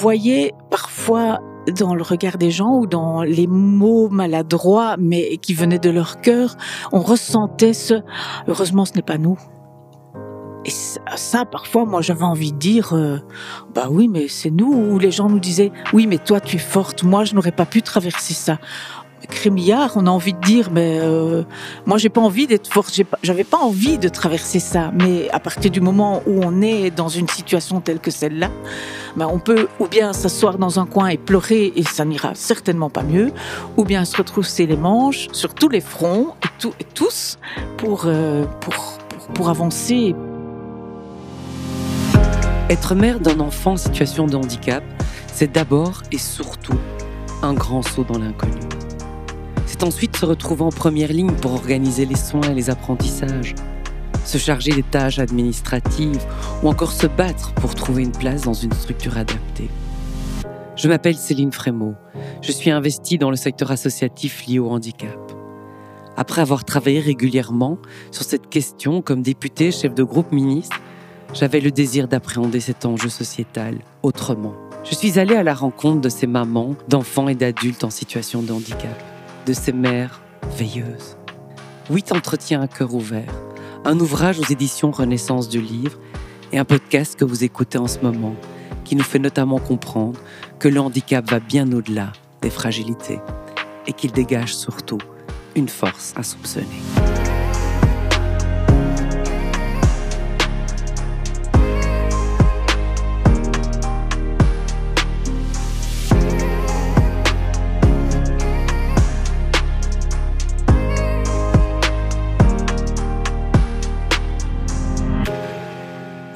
voyait parfois dans le regard des gens ou dans les mots maladroits mais qui venaient de leur cœur, on ressentait ce heureusement ce n'est pas nous. Et ça, parfois, moi, j'avais envie de dire, euh, bah oui, mais c'est nous. Ou les gens nous disaient, oui, mais toi, tu es forte. Moi, je n'aurais pas pu traverser ça. Crémillard, on a envie de dire, mais euh, moi, j'ai pas envie d'être forte. J'avais pas envie de traverser ça. Mais à partir du moment où on est dans une situation telle que celle-là, ben, on peut ou bien s'asseoir dans un coin et pleurer et ça n'ira certainement pas mieux, ou bien se retrousser les manches sur tous les fronts et, et tous euh, pour, pour, pour avancer. Être mère d'un enfant en situation de handicap, c'est d'abord et surtout un grand saut dans l'inconnu. C'est ensuite se retrouver en première ligne pour organiser les soins et les apprentissages, se charger des tâches administratives ou encore se battre pour trouver une place dans une structure adaptée. Je m'appelle Céline Frémaux. Je suis investie dans le secteur associatif lié au handicap. Après avoir travaillé régulièrement sur cette question comme députée, chef de groupe ministre, j'avais le désir d'appréhender cet enjeu sociétal autrement. Je suis allée à la rencontre de ces mamans, d'enfants et d'adultes en situation de handicap, de ces mères veilleuses. Huit entretiens à cœur ouvert, un ouvrage aux éditions Renaissance du Livre et un podcast que vous écoutez en ce moment, qui nous fait notamment comprendre que le handicap va bien au-delà des fragilités et qu'il dégage surtout une force à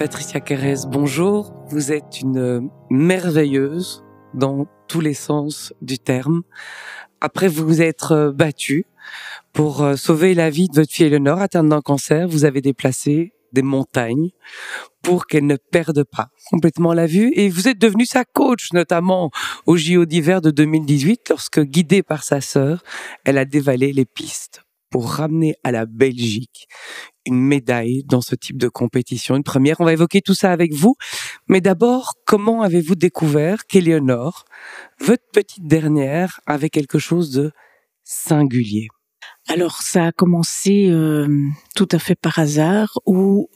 Patricia Carrez, bonjour. Vous êtes une merveilleuse dans tous les sens du terme. Après vous être euh, battue pour euh, sauver la vie de votre fille Eleanor atteinte d'un cancer, vous avez déplacé des montagnes pour qu'elle ne perde pas complètement la vue et vous êtes devenu sa coach notamment au JO d'hiver de 2018 lorsque guidée par sa sœur, elle a dévalé les pistes pour ramener à la Belgique une médaille dans ce type de compétition, une première. On va évoquer tout ça avec vous. Mais d'abord, comment avez-vous découvert qu'Éléonore, votre petite dernière, avait quelque chose de singulier? Alors, ça a commencé euh, tout à fait par hasard, où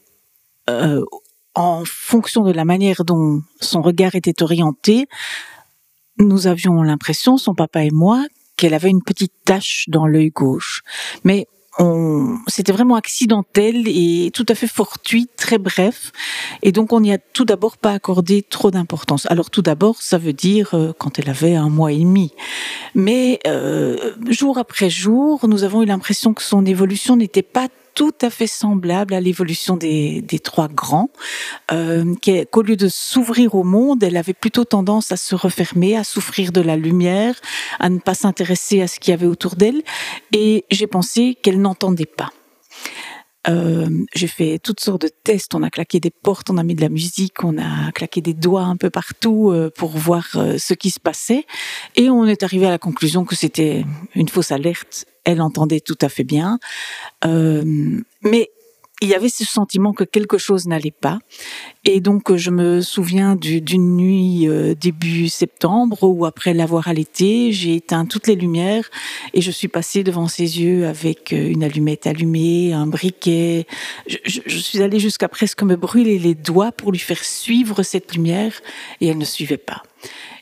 euh, en fonction de la manière dont son regard était orienté, nous avions l'impression, son papa et moi, qu'elle avait une petite tache dans l'œil gauche. Mais c'était vraiment accidentel et tout à fait fortuit, très bref. Et donc on n'y a tout d'abord pas accordé trop d'importance. Alors tout d'abord, ça veut dire euh, quand elle avait un mois et demi. Mais euh, jour après jour, nous avons eu l'impression que son évolution n'était pas tout à fait semblable à l'évolution des, trois grands, euh, qu'au lieu de s'ouvrir au monde, elle avait plutôt tendance à se refermer, à souffrir de la lumière, à ne pas s'intéresser à ce qu'il y avait autour d'elle, et j'ai pensé qu'elle n'entendait pas. Euh, j'ai fait toutes sortes de tests. On a claqué des portes, on a mis de la musique, on a claqué des doigts un peu partout euh, pour voir ce qui se passait. Et on est arrivé à la conclusion que c'était une fausse alerte. Elle entendait tout à fait bien. mais il y avait ce sentiment que quelque chose n'allait pas. Et donc, je me souviens d'une nuit euh, début septembre où, après l'avoir allaité, j'ai éteint toutes les lumières et je suis passée devant ses yeux avec euh, une allumette allumée, un briquet. Je, je suis allée jusqu'à presque me brûler les doigts pour lui faire suivre cette lumière et elle ne suivait pas.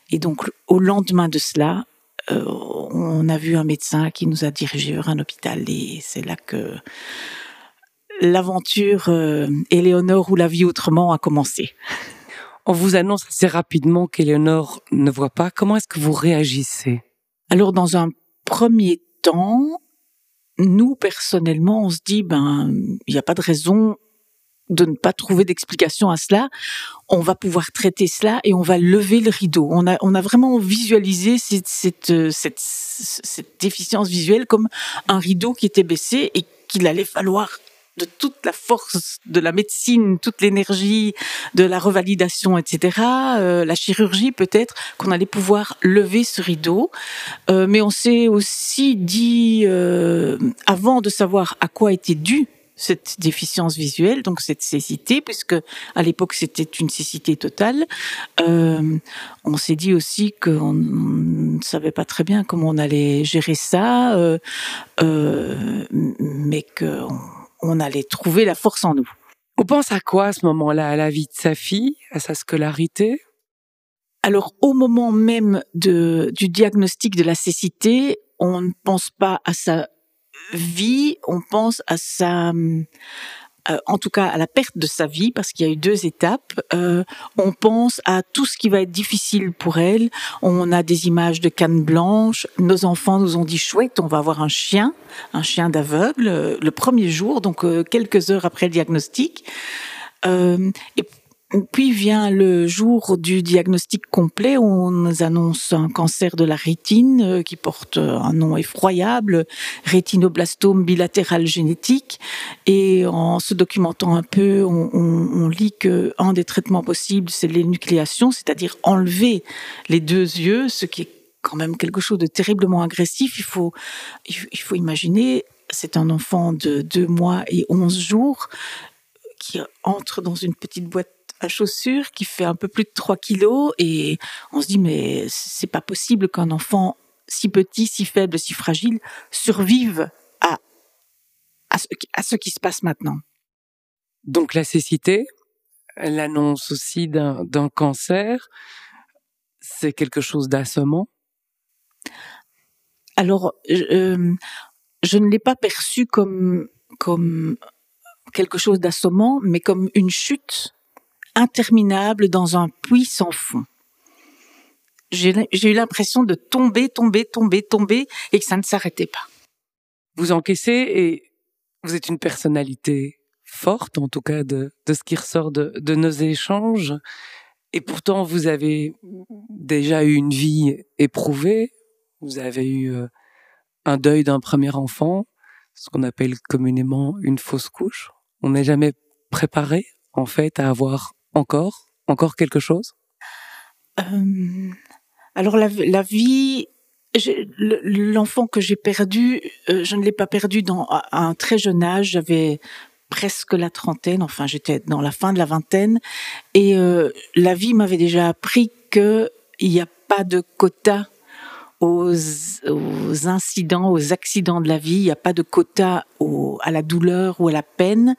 Et donc, au lendemain de cela, euh, on a vu un médecin qui nous a dirigés vers un hôpital et c'est là que l'aventure euh, Éléonore ou la vie autrement a commencé. On vous annonce assez rapidement qu'Éléonore ne voit pas. Comment est-ce que vous réagissez? Alors, dans un premier temps, nous, personnellement, on se dit, ben, il n'y a pas de raison de ne pas trouver d'explication à cela. On va pouvoir traiter cela et on va lever le rideau. On a, on a vraiment visualisé cette, cette, cette déficience visuelle comme un rideau qui était baissé et qu'il allait falloir de toute la force de la médecine, toute l'énergie de la revalidation, etc., euh, la chirurgie peut-être, qu'on allait pouvoir lever ce rideau. Euh, mais on s'est aussi dit, euh, avant de savoir à quoi était dû cette déficience visuelle, donc cette cécité, puisque à l'époque c'était une cécité totale. Euh, on s'est dit aussi qu'on ne savait pas très bien comment on allait gérer ça, euh, euh, mais qu'on on allait trouver la force en nous. On pense à quoi à ce moment-là À la vie de sa fille, à sa scolarité? Alors au moment même de, du diagnostic de la cécité, on ne pense pas à sa vie, on pense à sa, euh, en tout cas à la perte de sa vie, parce qu'il y a eu deux étapes. Euh, on pense à tout ce qui va être difficile pour elle. On a des images de canne blanche. Nos enfants nous ont dit chouette, on va avoir un chien, un chien d'aveugle, euh, le premier jour, donc quelques heures après le diagnostic. et puis vient le jour du diagnostic complet où on nous annonce un cancer de la rétine euh, qui porte un nom effroyable, rétinoblastome bilatéral génétique. Et en se documentant un peu, on, lit que un des traitements possibles, c'est l'énucléation, c'est-à-dire enlever les deux yeux, ce qui est quand même quelque chose de terriblement agressif. Il faut, il faut imaginer, c'est un enfant de deux mois et onze jours qui entre dans une petite boîte à chaussures qui fait un peu plus de 3 kilos et on se dit mais c'est pas possible qu'un enfant si petit, si faible, si fragile survive à, à, ce, à ce qui se passe maintenant. Donc la cécité, l'annonce aussi d'un cancer, c'est quelque chose d'assommant? Alors, euh, je ne l'ai pas perçu comme, comme quelque chose d'assommant, mais comme une chute interminable dans un puits sans fond. J'ai eu l'impression de tomber, tomber, tomber, tomber et que ça ne s'arrêtait pas. Vous encaissez et vous êtes une personnalité forte, en tout cas de, de ce qui ressort de, de nos échanges. Et pourtant, vous avez déjà eu une vie éprouvée. Vous avez eu euh, un deuil d'un premier enfant, ce qu'on appelle communément une fausse couche. On n'est jamais préparé, en fait, à avoir encore Encore quelque chose? Euh, Alors la, vie, l'enfant que j'ai perdu, euh, je ne l'ai pas perdu dans, à un très jeune âge. J'avais presque la trentaine, enfin j'étais dans la fin de la vingtaine, et euh, la vie m'avait déjà appris qu'il n'y a pas de quota aux, aux, incidents, aux accidents de la vie. Il n'y a pas de quota au, à la douleur ou à la peine.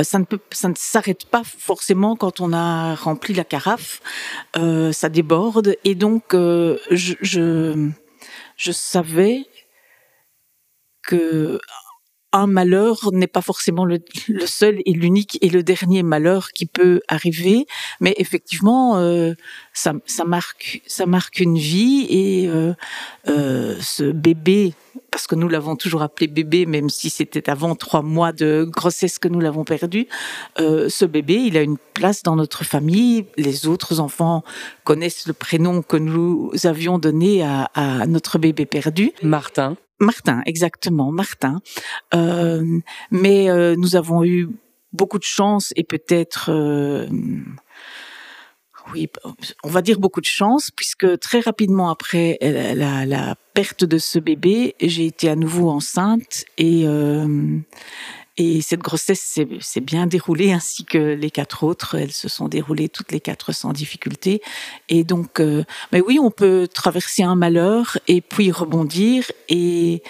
Euh, ça ne peut, ça ne s'arrête pas forcément quand on a rempli la carafe. Euh, ça déborde et donc euh, je, je, je savais que un malheur n'est pas forcément le, seul et l'unique et le dernier malheur qui peut arriver, mais effectivement, euh, ça, marque, ça marque une vie et euh, euh, ce bébé, parce que nous l'avons toujours appelé bébé, même si c'était avant trois mois de grossesse que nous l'avons perdu, ce bébé, il a une place dans notre famille. Les autres enfants connaissent le prénom que nous avions donné à notre bébé perdu. Martin. Martin, exactement, Martin. Euh, mais euh, nous avons eu beaucoup de chance et peut-être, euh, oui, on va dire beaucoup de chance, puisque très rapidement après la, la perte de ce bébé, j'ai été à nouveau enceinte et et cette grossesse s'est bien déroulée, ainsi que les quatre autres. Elles se sont déroulées toutes les quatre sans difficulté. Et donc, euh, mais oui, on peut traverser un malheur et puis rebondir. Et,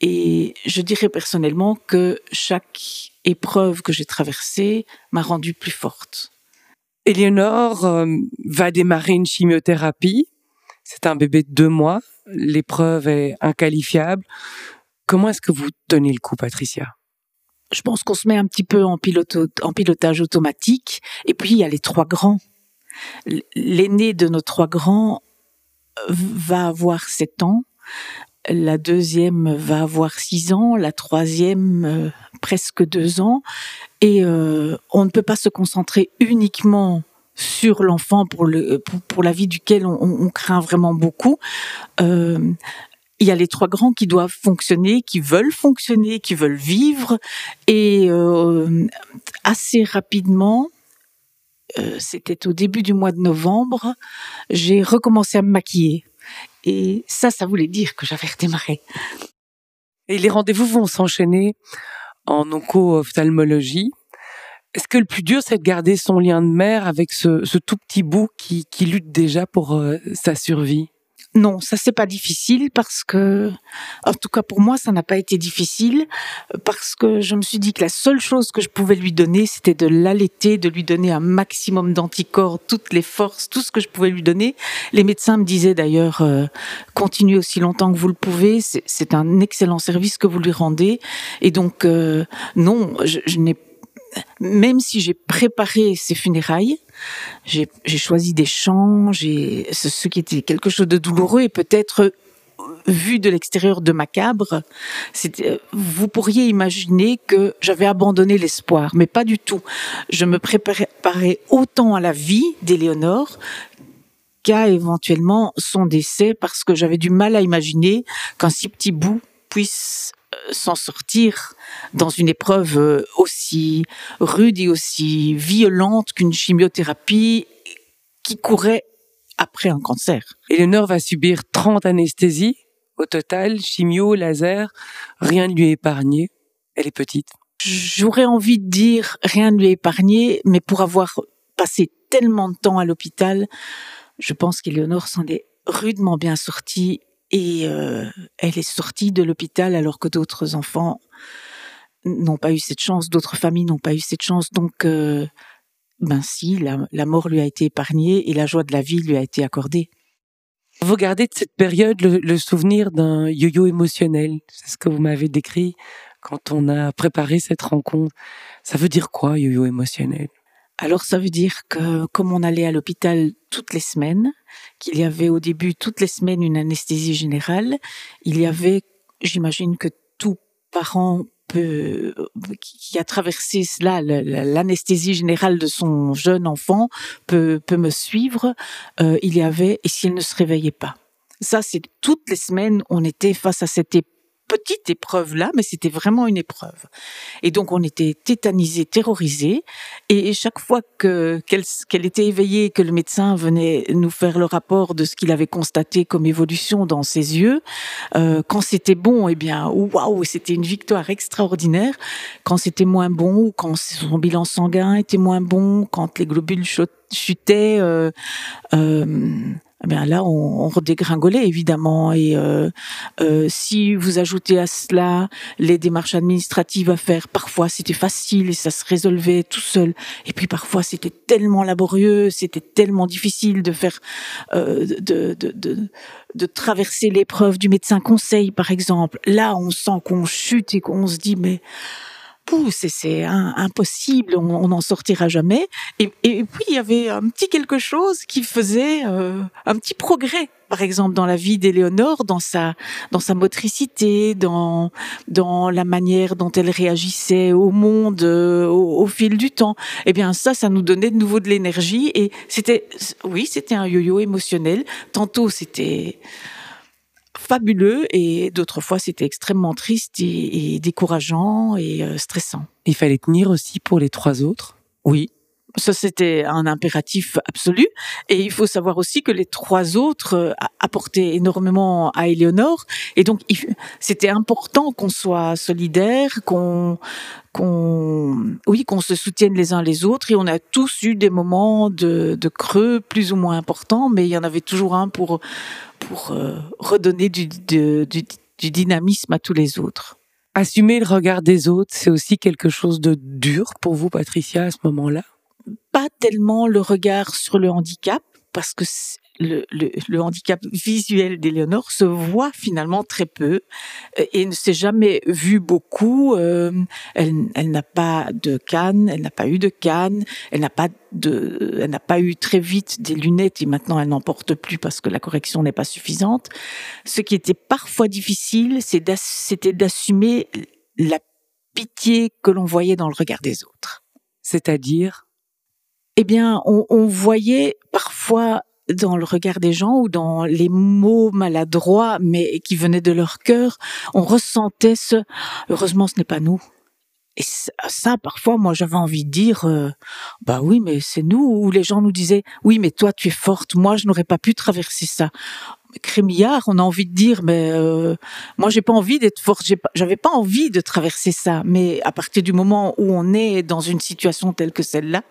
et je dirais personnellement que chaque épreuve que j'ai traversée m'a rendue plus forte. Éléonore euh, va démarrer une chimiothérapie. C'est un bébé de deux mois. L'épreuve est inqualifiable. Comment est-ce que vous tenez le coup, Patricia? Je pense qu'on se met un petit peu en, en pilotage automatique. Et puis, il y a les trois grands. L'aîné de nos trois grands euh, va avoir sept ans. La deuxième va avoir six ans. La troisième, euh, presque deux ans. Et euh, on ne peut pas se concentrer uniquement sur l'enfant pour, le, pour, la vie duquel on, on, craint vraiment beaucoup. Euh, il y a les trois grands qui doivent fonctionner, qui veulent fonctionner, qui veulent vivre. Et euh, assez rapidement, euh, c'était au début du mois de novembre, j'ai recommencé à me maquiller. Et ça, ça voulait dire que j'avais redémarré. Et les rendez-vous vont s'enchaîner en onco-ophtalmologie. Est-ce que le plus dur, c'est de garder son lien de mère avec ce, tout petit bout qui, lutte déjà pour euh, sa survie? Non, ça c'est pas difficile parce que, en tout cas pour moi, ça n'a pas été difficile parce que je me suis dit que la seule chose que je pouvais lui donner, c'était de l'allaiter, de lui donner un maximum d'anticorps, toutes les forces, tout ce que je pouvais lui donner. Les médecins me disaient d'ailleurs, euh, continuez aussi longtemps que vous le pouvez, c'est un excellent service que vous lui rendez. Et donc, euh, non, je, je n'ai même si j'ai préparé ses funérailles, j'ai choisi des chants, j'ai ce qui était quelque chose de douloureux et peut-être vu de l'extérieur de macabre, vous pourriez imaginer que j'avais abandonné l'espoir, mais pas du tout. Je me préparais autant à la vie d'Éléonore qu'à éventuellement son décès parce que j'avais du mal à imaginer qu'un si petit bout puisse euh, s'en sortir dans une épreuve euh, aussi rude et aussi violente qu'une chimiothérapie qui courait après un cancer. Eleanor va subir 30 anesthésies au total, chimio, laser, rien ne lui est épargné. Elle est petite. J'aurais envie de dire rien ne lui est épargné, mais pour avoir passé tellement de temps à l'hôpital, je pense qu'Eleonore s'en est rudement bien sortie et euh, elle est sortie de l'hôpital alors que d'autres enfants n'ont pas eu cette chance, d'autres familles n'ont pas eu cette chance. Donc, euh, ben si, la, mort lui a été épargnée et la joie de la vie lui a été accordée. Vous gardez de cette période le, souvenir d'un yo-yo émotionnel. C'est ce que vous m'avez décrit quand on a préparé cette rencontre. Ça veut dire quoi, yo-yo émotionnel? Alors ça veut dire que comme on allait à l'hôpital toutes les semaines, qu'il y avait au début toutes les semaines une anesthésie générale, il y avait, j'imagine que tout parent peut, qui a traversé cela, l'anesthésie générale de son jeune enfant peut, peut me suivre, euh, il y avait, et s'il ne se réveillait pas. Ça, c'est toutes les semaines, on était face à cette petite épreuve là, mais c'était vraiment une épreuve. Et donc on était tétanisés, terrorisés, et chaque fois que qu'elle était éveillée, que le médecin venait nous faire le rapport de ce qu'il avait constaté comme évolution dans ses yeux, euh, quand c'était bon, eh bien waouh, c'était une victoire extraordinaire. Quand c'était moins bon, ou quand son bilan sanguin était moins bon, quand les globules chutaient. Euh, euh, eh bien là, on, on, redégringolait évidemment. Et euh, euh, si vous ajoutez à cela les démarches administratives à faire, parfois c'était facile et ça se résolvait tout seul. Et puis parfois c'était tellement laborieux, c'était tellement difficile de faire, euh, de, de, de, de traverser l'épreuve du médecin conseil, par exemple. Là, on sent qu'on chute et qu'on se dit mais c'est impossible, on n'en sortira jamais. Et, puis il y avait un petit quelque chose qui faisait euh, un petit progrès, par exemple dans la vie d'Éléonore, dans sa dans sa motricité, dans dans la manière dont elle réagissait au monde euh, au, fil du temps. Eh bien ça, ça nous donnait de nouveau de l'énergie et c'était oui, c'était un yo-yo émotionnel. Tantôt c'était fabuleux et d'autres fois c'était extrêmement triste et, décourageant et euh, stressant. Il fallait tenir aussi pour les trois autres Oui, ça, c'était un impératif absolu. Et il faut savoir aussi que les trois autres euh, apportaient énormément à Éléonore. Et donc, c'était important qu'on soit solidaires, qu'on, qu'on, oui, qu'on se soutienne les uns les autres. Et on a tous eu des moments de, de creux plus ou moins importants, mais il y en avait toujours un pour, pour euh, redonner du, du, du dynamisme à tous les autres. Assumer le regard des autres, c'est aussi quelque chose de dur pour vous, Patricia, à ce moment-là? Pas tellement le regard sur le handicap, parce que le, le, handicap visuel d'Éléonore se voit finalement très peu euh, et ne s'est jamais vu beaucoup. Euh, elle, elle n'a pas de canne, elle n'a pas eu de canne, elle n'a pas de, elle n'a pas eu très vite des lunettes et maintenant elle n'en porte plus parce que la correction n'est pas suffisante. Ce qui était parfois difficile, c'était d'assumer la pitié que l'on voyait dans le regard des autres. C'est-à-dire? Eh bien, on, voyait parfois dans le regard des gens ou dans les mots maladroits, mais qui venaient de leur cœur, on ressentait ce heureusement ce n'est pas nous. Et ça, parfois, moi, j'avais envie de dire, euh, bah oui, mais c'est nous. Ou les gens nous disaient, oui, mais toi, tu es forte. Moi, je n'aurais pas pu traverser ça. Crémillard, on a envie de dire, mais euh, moi j'ai pas envie d'être j'avais pas, envie de traverser ça. Mais à partir du moment où on est dans une situation telle que celle-là,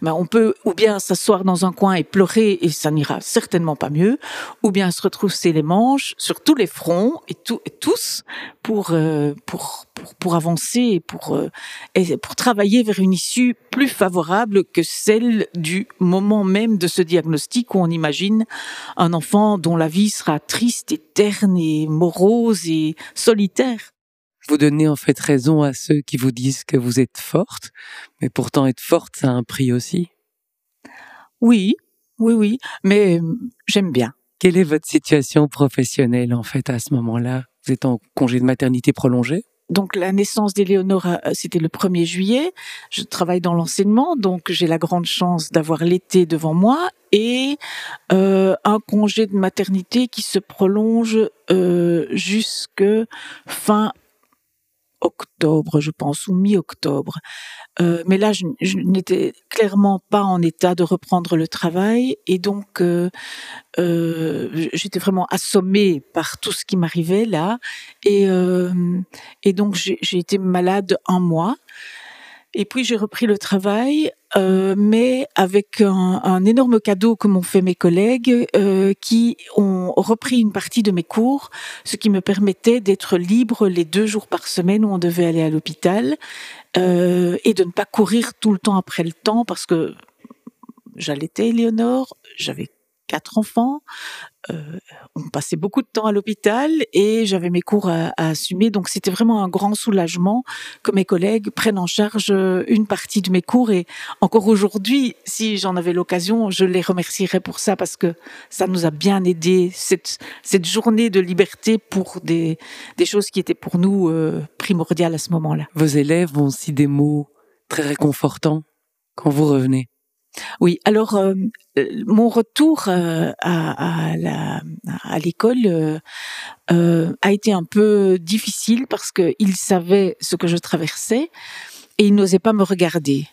ben on peut ou bien s'asseoir dans un coin et pleurer et ça n'ira certainement pas mieux, ou bien se retrousser les manches sur tous les fronts et, et tous pour, euh, pour, pour pour avancer et pour euh, pour travailler vers une issue plus favorable que celle du moment même de ce diagnostic où on imagine un enfant dont la vie sera triste et terne et morose et solitaire. Vous donnez en fait raison à ceux qui vous disent que vous êtes forte, mais pourtant être forte, ça a un prix aussi. Oui, oui, oui, mais euh, j'aime bien. Quelle est votre situation professionnelle en fait à ce moment-là? Vous êtes en congé de maternité prolongé? Donc la naissance d'Éléonore, euh, c'était le 1er juillet. Je travaille dans l'enseignement, donc j'ai la grande chance d'avoir l'été devant moi et euh, un congé de maternité qui se prolonge euh, jusque fin octobre, je pense, ou mi-octobre. Euh, mais là, je, n'étais clairement pas en état de reprendre le travail et donc euh, euh, j'étais vraiment assommée par tout ce qui m'arrivait là et, et donc j'ai été malade un mois. Et puis j'ai repris le travail, mais avec un, un, énorme cadeau que m'ont fait mes collègues, qui ont repris une partie de mes cours, ce qui me permettait d'être libre les deux jours par semaine où on devait aller à l'hôpital euh, et de ne pas courir tout le temps après le temps parce que j'allaitais Éléonore, j'avais quatre enfants. Euh, on passait beaucoup de temps à l'hôpital et j'avais mes cours à, assumer. Donc c'était vraiment un grand soulagement que mes collègues prennent en charge euh, une partie de mes cours. Et encore aujourd'hui, si j'en avais l'occasion, je les remercierais pour ça parce que ça nous a bien aidé cette, journée de liberté pour des, des choses qui étaient pour nous euh, primordiales à ce moment-là. Vos élèves ont aussi des mots très réconfortants quand vous revenez. Oui, alors euh, euh, mon retour euh, à, l'école a été un peu difficile parce qu'il savait ce que je traversais et il n'osait pas me regarder.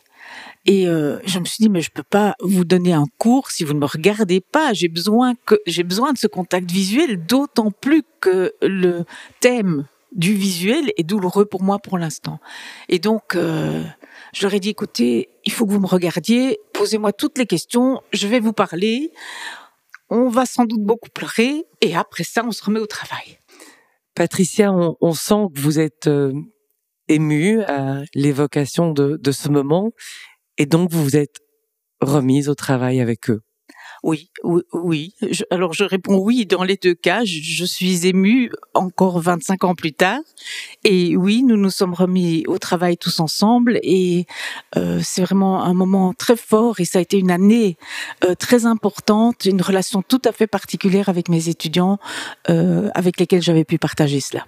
Et je me suis dit mais je peux pas vous donner un cours si vous ne me regardez pas. J'ai besoin j'ai besoin de ce contact visuel, d'autant plus que le thème du visuel est douloureux pour moi pour l'instant. Et donc je leur ai dit, écoutez, il faut que vous me regardiez, posez-moi toutes les questions, je vais vous parler, on va sans doute beaucoup pleurer, et après ça, on se remet au travail. Patricia, on, sent que vous êtes euh, émue à l'évocation de, de ce moment, et donc vous vous êtes remise au travail avec eux. Oui, oui, oui. alors je réponds oui dans les deux cas. Je, suis émue encore 25 ans plus tard. Et oui, nous nous sommes remis au travail tous ensemble. Et euh, c'est vraiment un moment très fort. Et ça a été une année euh, très importante, une relation tout à fait particulière avec mes étudiants, euh, avec lesquels j'avais pu partager cela.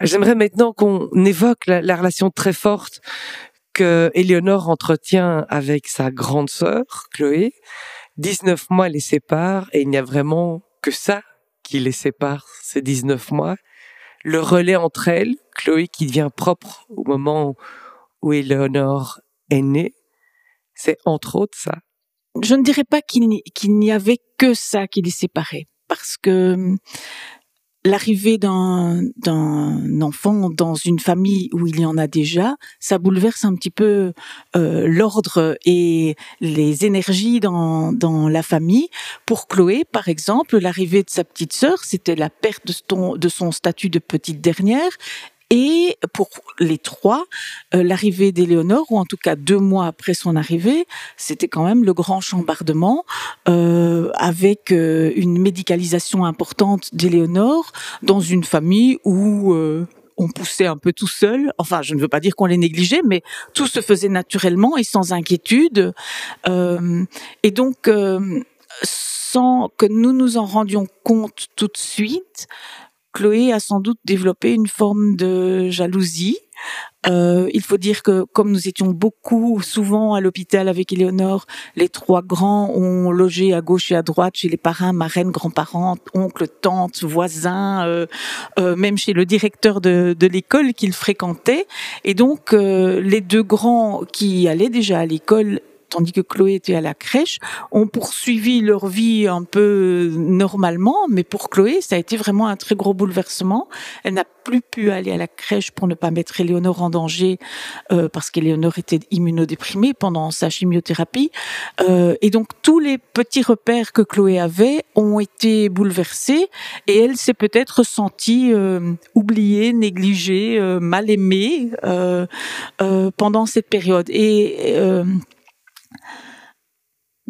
J'aimerais maintenant qu'on évoque la, la relation très forte que Éléonore entretient avec sa grande sœur, Chloé. 19 mois les séparent et il n'y a vraiment que ça qui les sépare, ces 19 mois. Le relais entre elles, Chloé qui devient propre au moment où Eleonore est née, c'est entre autres ça. Je ne dirais pas qu'il n'y avait que ça qui les séparait, parce que l'arrivée d'un enfant dans une famille où il y en a déjà, ça bouleverse un petit peu euh, l'ordre et les énergies dans la famille. Pour Chloé, par exemple, l'arrivée de sa petite sœur, c'était la perte de son statut de petite dernière et pour les trois, euh, l'arrivée d'Éléonore, ou en tout cas deux mois après son arrivée, c'était quand même le grand chambardement, euh, avec euh, une médicalisation importante d'Éléonore dans une famille où euh, on poussait un peu tout seul. Enfin, je ne veux pas dire qu'on les négligeait, mais tout se faisait naturellement et sans inquiétude. et donc, sans que nous nous en rendions compte tout de suite, Chloé a sans doute développé une forme de jalousie. Euh, il faut dire que comme nous étions beaucoup souvent à l'hôpital avec Éléonore, les trois grands ont logé à gauche et à droite chez les parrains, marraines, grands-parents, oncles, tantes, voisins, euh, euh, même chez le directeur de, de l'école qu'ils fréquentaient. Et donc les deux grands qui allaient déjà à l'école tandis que Chloé était à la crèche, ont poursuivi leur vie un peu normalement, mais pour Chloé, ça a été vraiment un très gros bouleversement. Elle n'a plus pu aller à la crèche pour ne pas mettre Éléonore en danger, euh, parce qu'Éléonore était immunodéprimée pendant sa chimiothérapie. Euh, et donc tous les petits repères que Chloé avait ont été bouleversés, et elle s'est peut-être sentie euh, oubliée, négligée, mal aimée pendant cette période. Et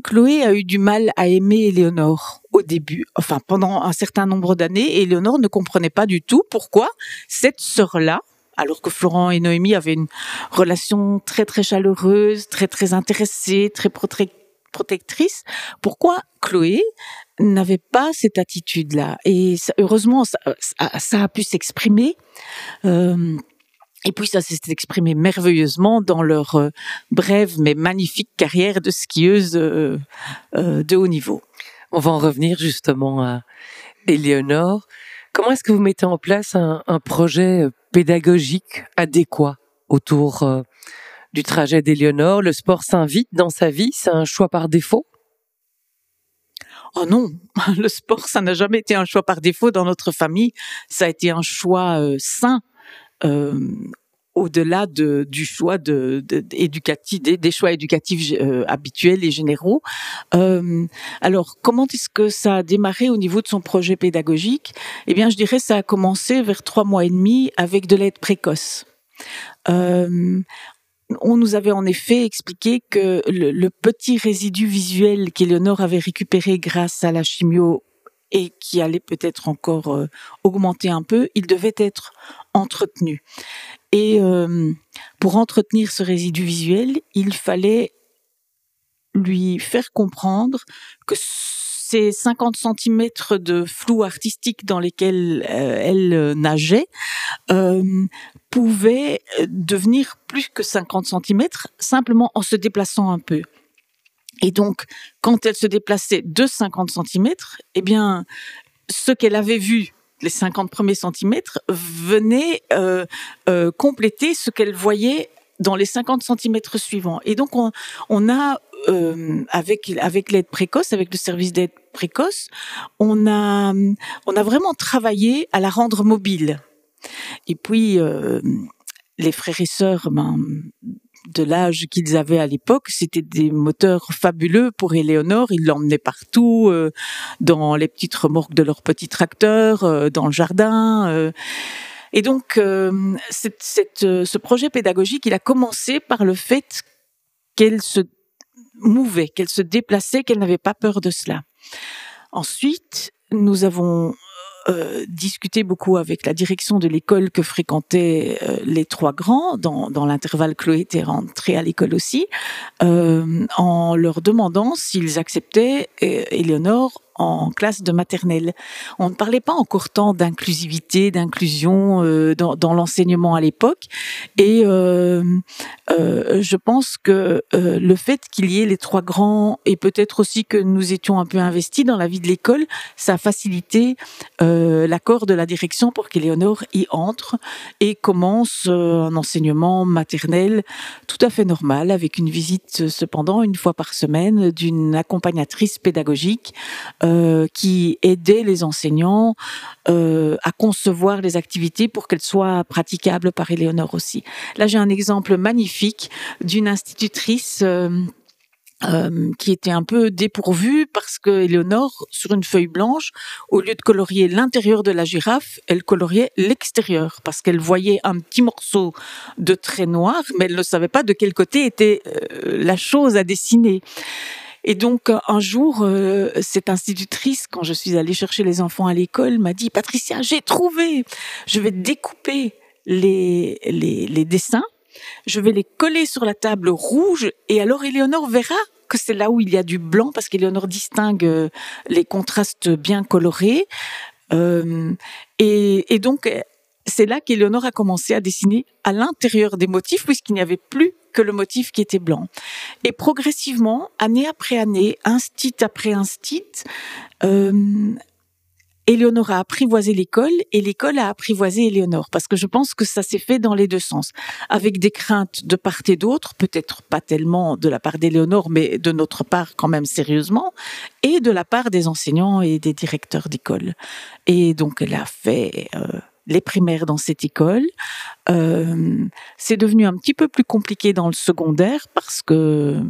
Chloé a eu du mal à aimer Éléonore au début, enfin pendant un certain nombre d'années, et Éléonore ne comprenait pas du tout pourquoi cette sœur-là, alors que Florent et Noémie avaient une relation très très chaleureuse, très très intéressée, très prote- protectrice, pourquoi Chloé n'avait pas cette attitude-là? Et heureusement, ça a pu s'exprimer. Euh, et puis ça s'est exprimé merveilleusement dans leur euh, brève mais magnifique carrière de skieuse euh, euh, de haut niveau. On va en revenir justement à Éléonore. Comment est-ce que vous mettez en place un, projet pédagogique adéquat autour du trajet d'Éléonore? Le sport s'invite dans sa vie, c'est un choix par défaut? Oh non, le sport, ça n'a jamais été un choix par défaut dans notre famille. Ça a été un choix sain. Euh, au-delà de, du choix de, de- éducatif, des, choix éducatifs euh, habituels et généraux. Euh, alors, comment est-ce que ça a démarré au niveau de son projet pédagogique? Eh bien, je dirais ça a commencé vers trois mois et demi avec de l'aide précoce. Euh, on nous avait en effet expliqué que le, le petit résidu visuel qu'Éléonore avait récupéré grâce à la chimio et qui allait peut-être encore euh, augmenter un peu, il devait être entretenu. Et euh, pour entretenir ce résidu visuel, il fallait lui faire comprendre que ces 50 cm de flou artistique dans lesquels euh, elle nageait pouvaient devenir plus que 50 cm simplement en se déplaçant un peu. Et donc, quand elle se déplaçait de 50 cm, eh bien, ce qu'elle avait vu les 50 premiers centimètres venait euh, euh, compléter ce qu'elle voyait dans les 50 centimètres suivants. Et donc, on, on a, euh, avec, avec l'aide précoce, avec le service d'aide précoce, on a, on a vraiment travaillé à la rendre mobile. Et puis, euh, les frères et sœurs, ben, de l'âge qu'ils avaient à l'époque, c'était des moteurs fabuleux pour Éléonore. Ils l'emmenaient partout, euh, dans les petites remorques de leurs petits tracteurs, euh, dans le jardin. euh. Et donc, euh, euh, ce projet pédagogique, il a commencé par le fait qu'elle se mouvait, qu'elle se déplaçait, qu'elle n'avait pas peur de cela. Ensuite, nous avons euh, discuté beaucoup avec la direction de l'école que fréquentaient euh, les trois grands. Dans, dans l'intervalle, Chloé était rentrée à l'école aussi, euh, en leur demandant s'ils acceptaient euh, Éléonore en classe de maternelle. On ne parlait pas encore tant d'inclusivité, d'inclusion euh, dans, l'enseignement à l'époque, et euh, euh, je pense que le fait qu'il y ait les trois grands et peut-être aussi que nous étions un peu investis dans la vie de l'école, ça a facilité l'accord de la direction pour qu'Éléonore y entre et commence un enseignement maternel tout à fait normal avec une visite cependant une fois par semaine d'une accompagnatrice pédagogique qui aidait les enseignants euh, à concevoir les activités pour qu'elles soient praticables par Éléonore aussi. Là, j'ai un exemple magnifique d'une institutrice euh, euh, qui était un peu dépourvue parce que Éléonore, sur une feuille blanche, au lieu de colorier l'intérieur de la girafe, elle coloriait l'extérieur parce qu'elle voyait un petit morceau de trait noir, mais elle ne savait pas de quel côté était euh, la chose à dessiner. Et donc un jour, euh, cette institutrice, quand je suis allée chercher les enfants à l'école, m'a dit Patricia, j'ai trouvé. Je vais découper les, les, les dessins, je vais les coller sur la table rouge, et alors Éléonore verra que c'est là où il y a du blanc, parce qu'Éléonore distingue euh, les contrastes bien colorés. Euh, et, et donc, c'est là qu'Éléonore a commencé à dessiner à l'intérieur des motifs, puisqu'il n'y avait plus que le motif qui était blanc. Et progressivement, année après année, instit après instit, euh, Éléonore a apprivoisé l'école et l'école a apprivoisé Éléonore parce que je pense que ça s'est fait dans les deux sens avec des craintes de part et d'autre, peut-être pas tellement de la part d'Éléonore mais de notre part quand même sérieusement et de la part des enseignants et des directeurs d'école. Et donc elle a fait euh, les primaires dans cette école. Euh, c'est devenu un petit peu plus compliqué dans le secondaire parce que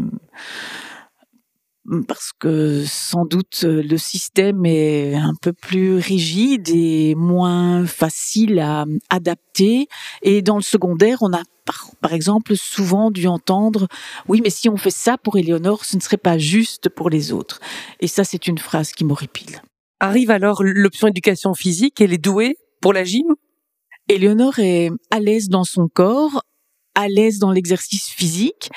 parce que sans doute le système est un peu plus rigide et moins facile à adapter. Et dans le secondaire, on a par, par, exemple souvent dû entendre oui mais si on fait ça pour Éléonore ce ne serait pas juste pour les autres et ça c'est une phrase qui m'horripile arrive alors l'option éducation physique elle est douée? Pour la gym. Éléonore est à l'aise dans son corps à l'aise dans l'exercice physique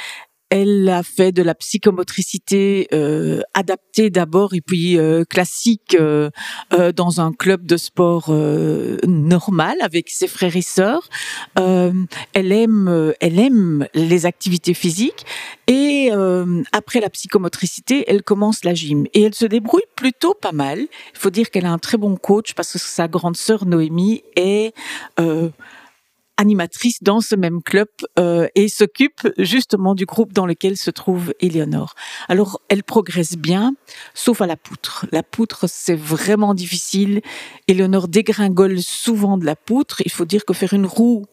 elle a fait de la psychomotricité euh, adaptée d'abord et puis euh, classique euh, euh, dans un club de sport euh, normal avec ses frères et sœurs. elle aime, elle aime les activités physiques et après la psychomotricité, elle commence la gym et elle se débrouille plutôt pas mal. Il faut dire qu'elle a un très bon coach parce que sa grande sœur Noémie est animatrice dans ce même club euh, et s'occupe justement du groupe dans lequel se trouve Éléonore. Alors, elle progresse bien, sauf à la poutre. La poutre, c'est vraiment difficile. Éléonore dégringole souvent de la poutre. Il faut dire que faire une roue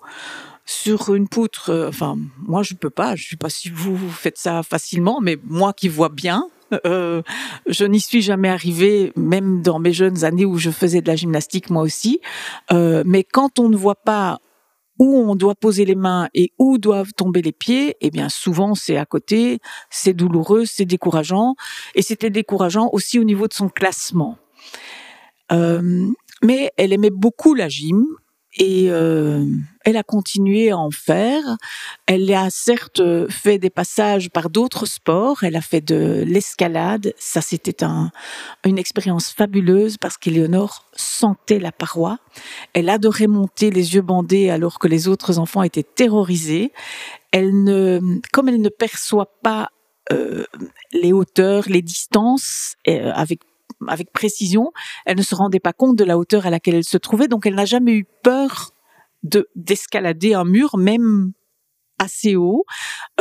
sur une poutre, euh, enfin, moi, je peux pas. Je sais pas si vous, faites ça facilement, mais moi qui vois bien, euh, je n'y suis jamais arrivée, même dans mes jeunes années où je faisais de la gymnastique moi aussi. Mais quand on ne voit pas où on doit poser les mains et où doivent tomber les pieds, eh bien souvent c'est à côté, c'est douloureux, c'est décourageant, et c'était décourageant aussi au niveau de son classement. Euh, mais elle aimait beaucoup la gym, et euh, elle a continué à en faire. Elle a certes fait des passages par d'autres sports. Elle a fait de l'escalade. Ça, c'était un, une expérience fabuleuse parce qu'Éléonore sentait la paroi. Elle adorait monter les yeux bandés alors que les autres enfants étaient terrorisés. Elle ne, comme elle ne perçoit pas euh, les hauteurs, les distances euh, avec avec précision. Elle ne se rendait pas compte de la hauteur à laquelle elle se trouvait, donc elle n'a jamais eu peur de d'escalader un mur, même assez haut.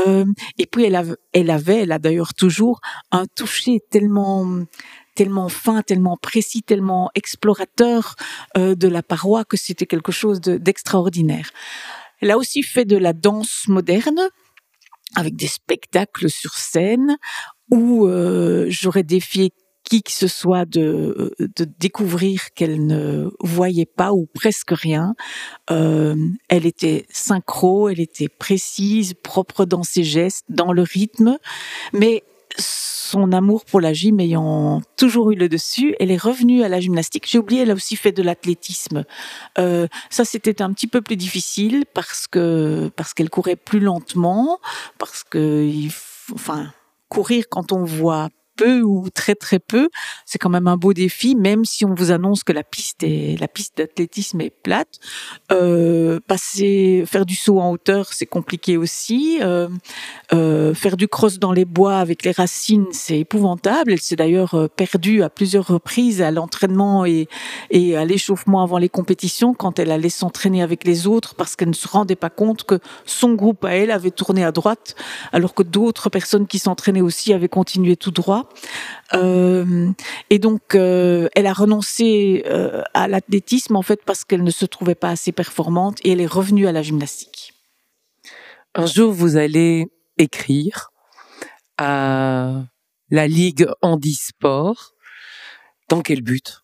Euh, et puis elle, avait, elle avait, elle a d'ailleurs toujours un toucher tellement tellement fin, tellement précis, tellement explorateur euh, de la paroi que c'était quelque chose d'extraordinaire. elle a aussi fait de la danse moderne avec des spectacles sur scène où euh, j'aurais défié qui que ce soit de, de découvrir qu'elle ne voyait pas ou presque rien. Euh, elle était synchro, elle était précise, propre dans ses gestes, dans le rythme, mais son amour pour la gym ayant toujours eu le dessus, elle est revenue à la gymnastique. J'ai oublié, elle a aussi fait de l'athlétisme. Euh, ça, c'était un petit peu plus difficile parce que parce qu'elle courait plus lentement, parce que enfin courir quand on voit peu ou très très peu, c'est quand même un beau défi, même si on vous annonce que la piste est la piste d'athlétisme est plate. Euh, passer, faire du saut en hauteur, c'est compliqué aussi. Euh, euh, faire du cross dans les bois avec les racines, c'est épouvantable. Elle s'est d'ailleurs euh, perdue à plusieurs reprises à l'entraînement et, et à l'échauffement avant les compétitions quand elle allait s'entraîner avec les autres parce qu'elle ne se rendait pas compte que son groupe à elle avait tourné à droite alors que d'autres personnes qui s'entraînaient aussi avaient continué tout droit. Euh, et donc, euh, elle a renoncé euh, à l'athlétisme en fait parce qu'elle ne se trouvait pas assez performante et elle est revenue à la gymnastique. Un jour, vous allez écrire à la Ligue handisport. Dans quel but?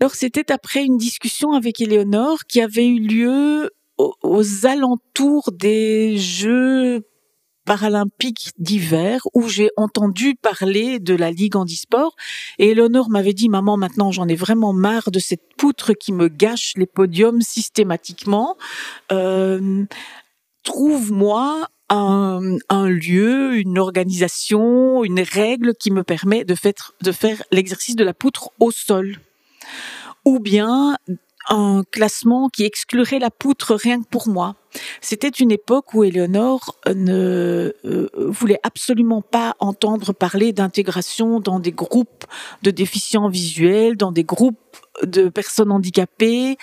Alors, c'était après une discussion avec Éléonore qui avait eu lieu aux alentours des Jeux paralympique d'hiver où j'ai entendu parler de la Ligue handisport. Et Eleonore m'avait dit maman maintenant j'en ai vraiment marre de cette poutre qui me gâche les podiums systématiquement. Euh, trouve-moi un, lieu, une organisation, une règle qui me permet de de faire l'exercice de la poutre au sol. Ou bien un classement qui exclurait la poutre rien que pour moi. C'était une époque où Éléonore ne euh, voulait absolument pas entendre parler d'intégration dans des groupes de déficients visuels, dans des groupes de personnes handicapées.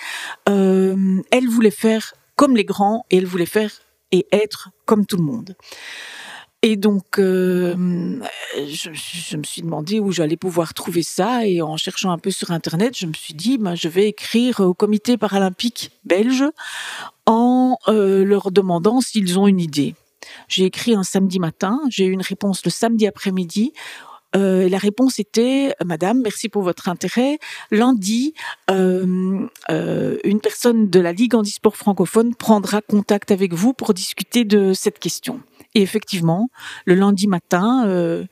Euh, elle voulait faire comme les grands et elle voulait faire et être comme tout le monde. Et donc, euh, je, me suis demandé où j'allais pouvoir trouver ça. Et en cherchant un peu sur Internet, je me suis dit, ben, je vais écrire au comité paralympique belge en euh, leur demandant s'ils ont une idée. J'ai écrit un samedi matin, j'ai eu une réponse le samedi après-midi. Euh, la réponse était, Madame, merci pour votre intérêt. Lundi, une personne de la Ligue handisport francophone prendra contact avec vous pour discuter de cette question. Et effectivement, le lundi matin, euh,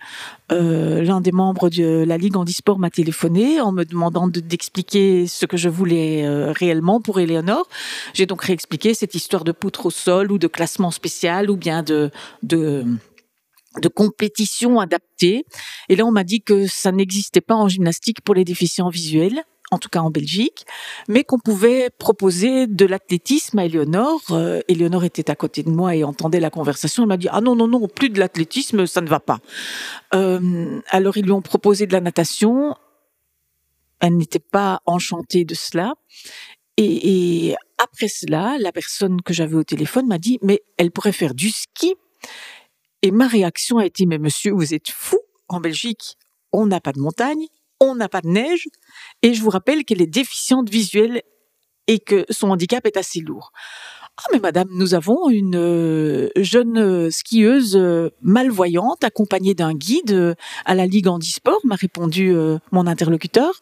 euh, l'un des membres de la Ligue handisport m'a téléphoné en me demandant d'expliquer ce que je voulais euh, réellement pour Éléonore. J'ai donc réexpliqué cette histoire de poutre au sol ou de classement spécial ou bien de, de de compétition adaptée. Et là, on m'a dit que ça n'existait pas en gymnastique pour les déficients visuels en tout cas en Belgique, mais qu'on pouvait proposer de l'athlétisme à Éléonore. Euh, Éléonore était à côté de moi et entendait la conversation. Elle m'a dit ah non non non plus de l'athlétisme, ça ne va pas. Euh, alors ils lui ont proposé de la natation. Elle n'était pas enchantée de cela. Et, et après cela, la personne que j'avais au téléphone m'a dit mais elle pourrait faire du ski. Et ma réaction a été mais monsieur vous êtes fou en Belgique on n'a pas de montagne on n'a pas de neige, et je vous rappelle qu'elle est déficiente visuelle et que son handicap est assez lourd. Ah mais madame, nous avons une euh, jeune euh, skieuse euh, malvoyante accompagnée d'un guide à la Ligue handisport, m'a répondu mon interlocuteur.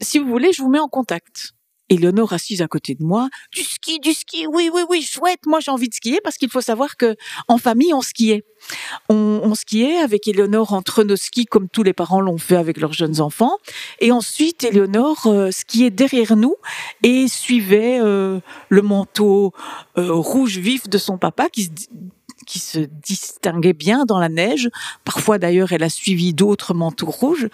si vous voulez, je vous mets en contact. Éléonore assise à côté de moi, du ski, du ski, oui, oui, oui, chouette, moi j'ai envie de skier parce qu'il faut savoir que en famille on skiait. On, skiait avec Éléonore entre nos skis comme tous les parents l'ont fait avec leurs jeunes enfants. Et ensuite, Éléonore euh, skiait derrière nous et suivait euh, le manteau euh, rouge vif de son papa qui se qui se distinguait bien dans la neige. Parfois d'ailleurs, elle a suivi d'autres manteaux rouges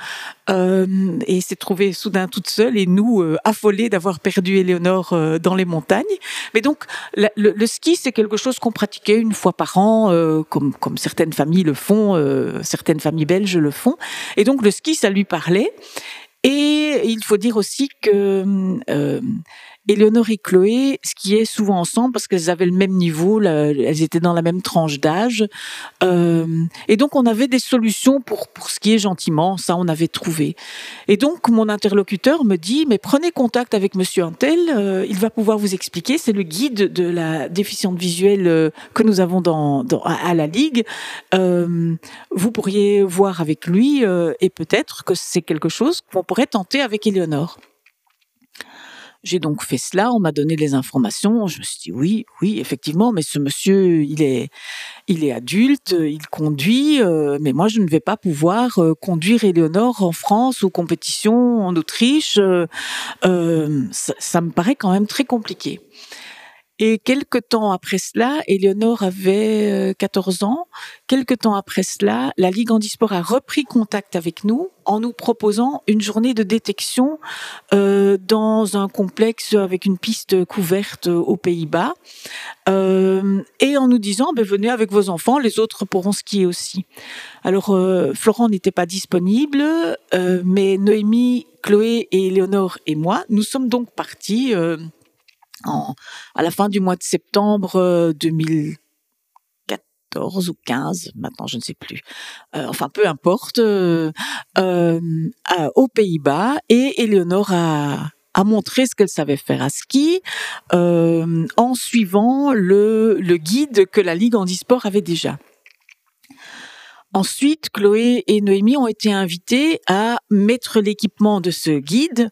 euh, et s'est trouvée soudain toute seule et nous euh, affolés d'avoir perdu Éléonore euh, dans les montagnes. Mais donc le, ski, c'est quelque chose qu'on pratiquait une fois par an, comme, certaines familles le font, certaines familles belges le font. Et donc le ski, ça lui parlait. Et il faut dire aussi que Éléonore et Chloé skiaient souvent ensemble parce qu'elles avaient le même niveau, elles étaient dans la même tranche d'âge. Euh, et donc, on avait des solutions pour, pour skier gentiment, ça on avait trouvé. Et donc, mon interlocuteur me dit, mais prenez contact avec Monsieur Antel, euh, il va pouvoir vous expliquer, c'est le guide de la déficiente visuelle euh, que nous avons dans à la Ligue. Vous pourriez voir avec lui et peut-être que c'est quelque chose qu'on pourrait tenter avec Éléonore. J'ai donc fait cela, on m'a donné les informations, je me suis dit oui, oui, effectivement, mais ce monsieur, il est, il est adulte, il conduit, euh, mais moi je ne vais pas pouvoir euh, conduire Éléonore en France aux compétitions en Autriche. Euh, ça, me paraît quand même très compliqué. Et quelque temps après cela, Éléonore avait 14 euh, ans. Quelque temps après cela, la Ligue handisport a repris contact avec nous en nous proposant une journée de détection euh, dans un complexe avec une piste couverte aux Pays-Bas euh, et en nous disant ben, venez avec vos enfants, les autres pourront skier aussi. Alors euh, Florent n'était pas disponible, euh, mais Noémie, Chloé et Éléonore et moi, nous sommes donc partis en, à la fin du mois de septembre 2014 euh, ou 15, maintenant je ne sais plus. Euh, enfin, peu importe, euh, euh aux Pays-Bas et Éléonore a, a montré ce qu'elle savait faire à ski euh, en suivant le, le guide que la Ligue handisport avait déjà. Ensuite, Chloé et Noémie ont été invitées à mettre l'équipement de ce guide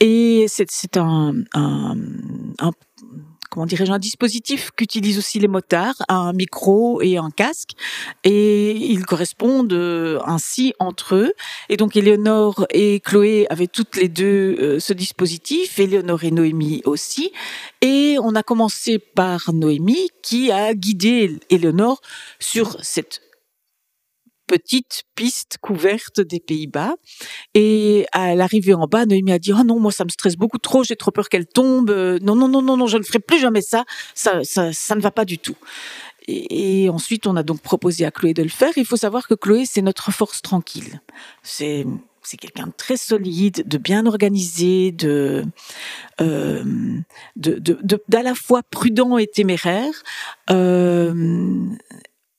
et c'est un, comment dirais-je, un dispositif qu'utilisent aussi les motards, un micro et un casque, et ils correspondent euh, ainsi entre eux. Et donc Éléonore et Chloé avaient toutes les deux euh, ce dispositif, Éléonore et Noémie aussi. Et on a commencé par Noémie qui a guidé Éléonore sur cette petite piste couverte des Pays-Bas. Et à l'arrivée en bas, Noémie a dit, oh non, moi, ça me stresse beaucoup trop, j'ai trop peur qu'elle tombe. Non, non, non, non, non, je ne ferai plus jamais ça. Ça, ça, ça ne va pas du tout. Et, ensuite, on a donc proposé à Chloé de le faire. Il faut savoir que Chloé, c'est notre force tranquille. C'est c'est quelqu'un de très solide, de bien organisé, de, euh, de, d'à la fois prudent et téméraire, euh,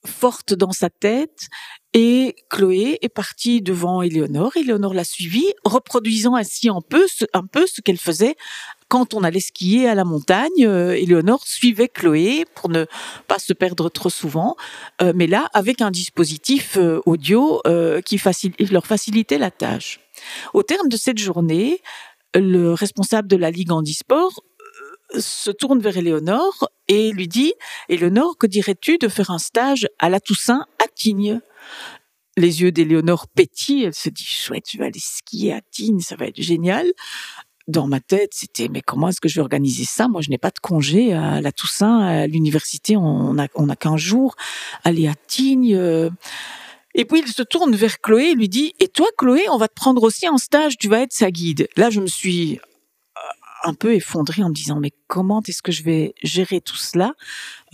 forte dans sa tête. Et Chloé est partie devant Éléonore. Éléonore l'a suivie, reproduisant ainsi un peu ce, qu'elle faisait quand on allait skier à la montagne, euh, Éléonore suivait Chloé pour ne pas se perdre trop souvent, euh, mais là avec un dispositif euh, audio qui leur facilitait la tâche. Au terme de cette journée, le responsable de la Ligue handisport se tourne vers Éléonore et lui dit Éléonore, que dirais-tu de faire un stage à la Toussaint à Tignes? Les yeux d'Éléonore pétillent, elle se dit chouette, je vais aller skier à Tignes, ça va être génial dans ma tête, c'était mais comment est-ce que je vais organiser ça? Moi, je n'ai pas de congé à la Toussaint, à l'université, on a qu'un jour. Aller à Tignes. Euh. Et puis il se tourne vers Chloé et lui dit "Et toi, Chloé, on va te prendre aussi en stage. Tu vas être sa guide." Là, je me suis un peu effondrée en me disant mais comment est-ce que je vais gérer tout cela?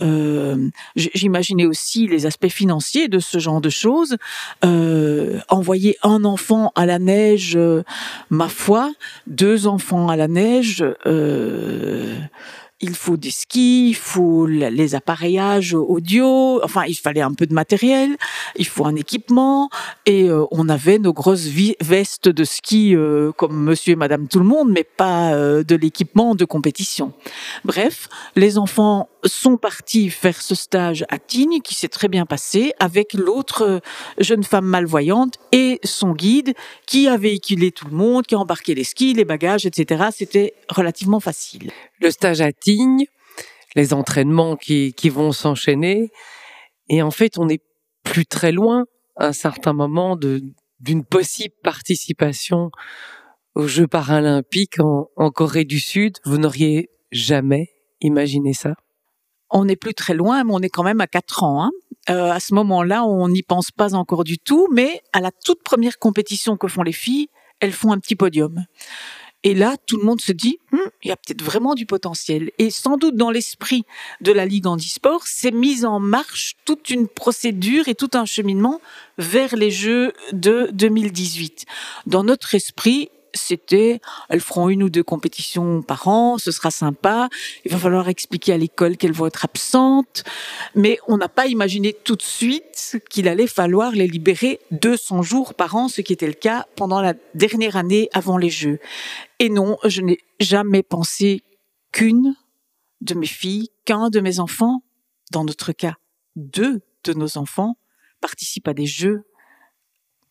Euh, J'imaginais aussi les aspects financiers de ce genre de choses. Euh, envoyer un enfant à la neige, euh, ma foi, deux enfants à la neige. Il faut des skis, il faut les appareillages audio, enfin il fallait un peu de matériel, il faut un équipement et euh, on avait nos grosses vestes de ski euh, comme monsieur et madame tout le monde mais pas euh, de l'équipement de compétition. Bref, les enfants sont partis faire ce stage à Tignes qui s'est très bien passé avec l'autre jeune femme malvoyante et son guide qui a véhiculé tout le monde, qui a embarqué les skis, les bagages, etc. C'était relativement facile. Le stage à Tignes, les entraînements qui, vont s'enchaîner et en fait on n'est plus très loin à un certain moment d'une possible participation aux Jeux paralympiques en Corée du Sud. Vous n'auriez jamais imaginé ça? On n'est plus très loin, mais on est quand même à 4 ans. Hein. Euh, à ce moment-là, on n'y pense pas encore du tout, mais à la toute première compétition que font les filles, elles font un petit podium. Et là, tout le monde se dit, hum, il y a peut-être vraiment du potentiel. Et sans doute dans l'esprit de la Ligue handisport, c'est mise en marche toute une procédure et tout un cheminement vers les Jeux de 2018. Dans notre esprit, c'était, elles feront une ou deux compétitions par an, ce sera sympa. Il va falloir expliquer à l'école qu'elles vont être absentes. Mais on n'a pas imaginé tout de suite qu'il allait falloir les libérer 200 jours par an, ce qui était le cas pendant la dernière année avant les Jeux. Et non, je n'ai jamais pensé qu'une de mes filles, qu'un de mes enfants, dans notre cas, deux de nos enfants, participent à des Jeux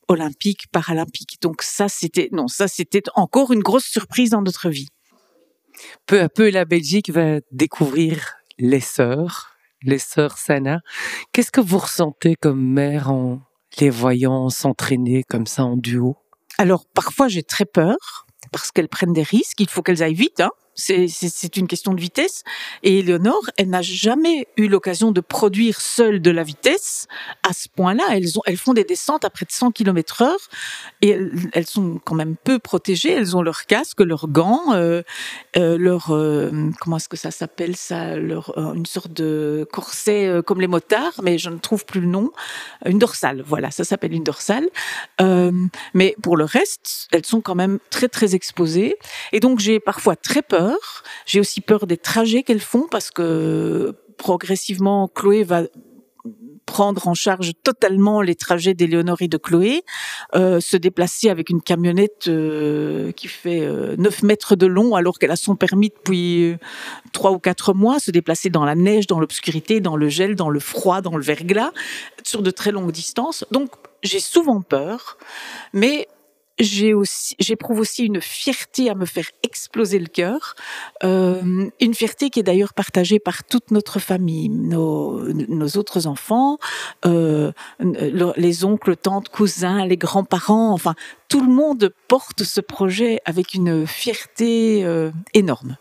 olympique, paralympique. Donc ça, c'était non, ça c'était encore une grosse surprise dans notre vie. Peu à peu, la Belgique va découvrir les sœurs, les sœurs Sana. Qu'est-ce que vous ressentez comme mère en les voyant s'entraîner comme ça en duo? Alors parfois j'ai très peur parce qu'elles prennent des risques. Il faut qu'elles aillent vite. Hein c'est une question de vitesse. Et Éléonore, elle n'a jamais eu l'occasion de produire seule de la vitesse à ce point-là. Elles font des descentes à près de 100 km heure et elles, sont quand même peu protégées. Elles ont leur casque, leurs gants, euh, euh, leur euh, comment est-ce que ça s'appelle ça, leur une sorte de corset comme les motards, mais je ne trouve plus le nom. Une dorsale, voilà, ça s'appelle une dorsale. mais pour le reste, elles sont quand même très très exposées. Et donc j'ai parfois très peur j'ai aussi peur des trajets qu'elles font parce que progressivement, Chloé va prendre en charge totalement les trajets d'Éléonore et de Chloé, euh, se déplacer avec une camionnette euh, qui fait 9 euh, mètres de long alors qu'elle a son permis depuis trois ou quatre mois, se déplacer dans la neige, dans l'obscurité, dans le gel, dans le froid, dans le verglas, sur de très longues distances. Donc j'ai souvent peur, mais j'ai aussi, j'éprouve aussi une fierté à me faire exploser le cœur, euh, une fierté qui est d'ailleurs partagée par toute notre famille, nos, autres enfants, euh, les oncles, tantes, cousins, les grands-parents, enfin tout le monde porte ce projet avec une fierté euh, énorme.